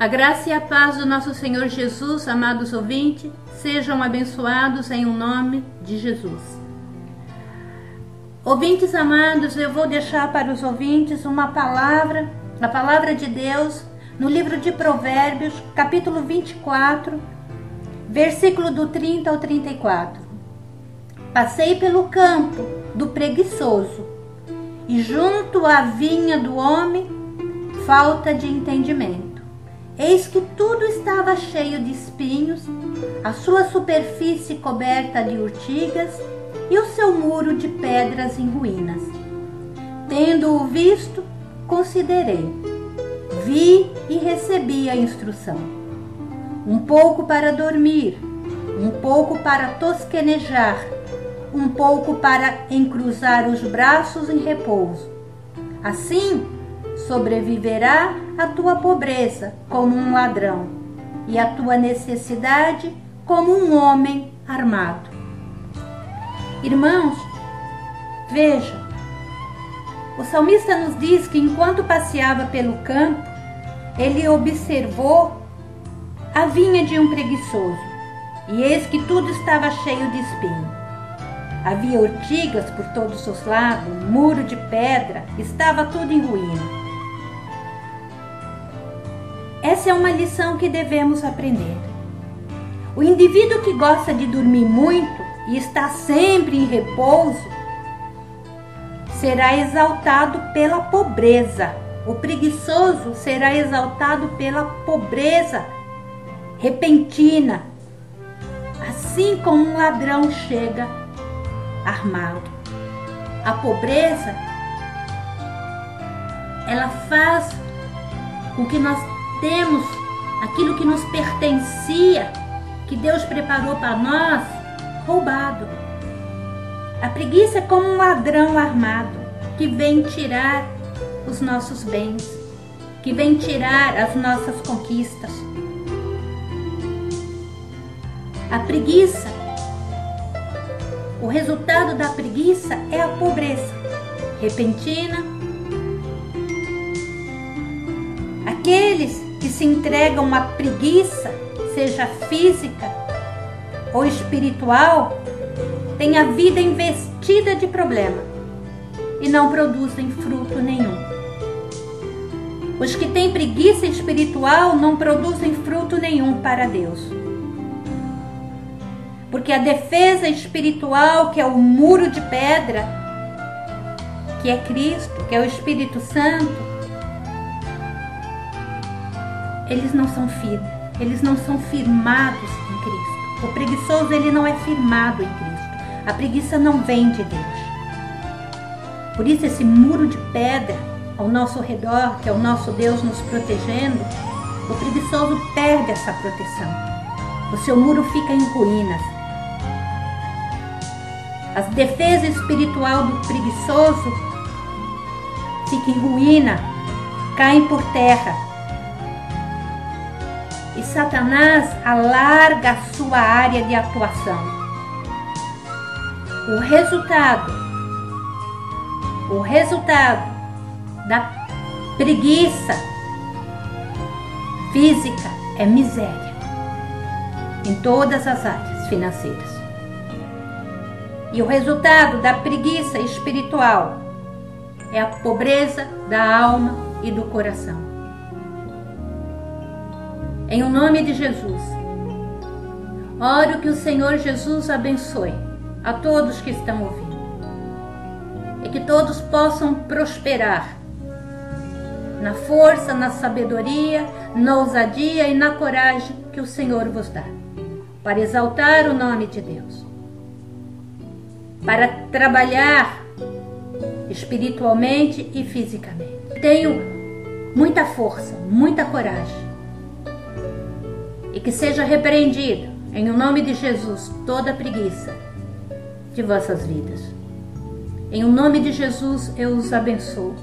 A graça e a paz do nosso Senhor Jesus, amados ouvintes, sejam abençoados em o um nome de Jesus. Ouvintes amados, eu vou deixar para os ouvintes uma palavra, a palavra de Deus, no livro de Provérbios, capítulo 24, versículo do 30 ao 34. Passei pelo campo do preguiçoso e junto à vinha do homem, falta de entendimento Eis que tudo estava cheio de espinhos, a sua superfície coberta de urtigas e o seu muro de pedras em ruínas. Tendo-o visto, considerei. Vi e recebi a instrução. Um pouco para dormir, um pouco para tosquenejar, um pouco para encruzar os braços em repouso. Assim, sobreviverá a tua pobreza como um ladrão e a tua necessidade como um homem armado. Irmãos, veja, o salmista nos diz que enquanto passeava pelo campo, ele observou a vinha de um preguiçoso, e eis que tudo estava cheio de espinho. Havia ortigas por todos os lados, muro de pedra, estava tudo em ruína. Essa é uma lição que devemos aprender. O indivíduo que gosta de dormir muito e está sempre em repouso será exaltado pela pobreza. O preguiçoso será exaltado pela pobreza repentina, assim como um ladrão chega armado. A pobreza ela faz com que nós temos aquilo que nos pertencia, que Deus preparou para nós, roubado. A preguiça é como um ladrão armado que vem tirar os nossos bens, que vem tirar as nossas conquistas. A preguiça, o resultado da preguiça é a pobreza repentina. Aqueles que se entregam à preguiça, seja física ou espiritual, têm a vida investida de problema e não produzem fruto nenhum. Os que têm preguiça espiritual não produzem fruto nenhum para Deus. Porque a defesa espiritual, que é o muro de pedra, que é Cristo, que é o Espírito Santo, eles não são firmes, eles não são firmados em Cristo. O preguiçoso ele não é firmado em Cristo. A preguiça não vem de Deus. Por isso esse muro de pedra ao nosso redor, que é o nosso Deus nos protegendo, o preguiçoso perde essa proteção. O seu muro fica em ruínas. A defesa espiritual do preguiçoso fica em ruína, caem por terra e Satanás alarga a sua área de atuação. O resultado, o resultado da preguiça física é miséria em todas as áreas financeiras. E o resultado da preguiça espiritual é a pobreza da alma e do coração. Em o nome de Jesus. Oro que o Senhor Jesus abençoe a todos que estão ouvindo. E que todos possam prosperar na força, na sabedoria, na ousadia e na coragem que o Senhor vos dá, para exaltar o nome de Deus, para trabalhar espiritualmente e fisicamente. Tenho muita força, muita coragem e que seja repreendido, em o nome de Jesus, toda preguiça de vossas vidas. Em o nome de Jesus eu os abençoo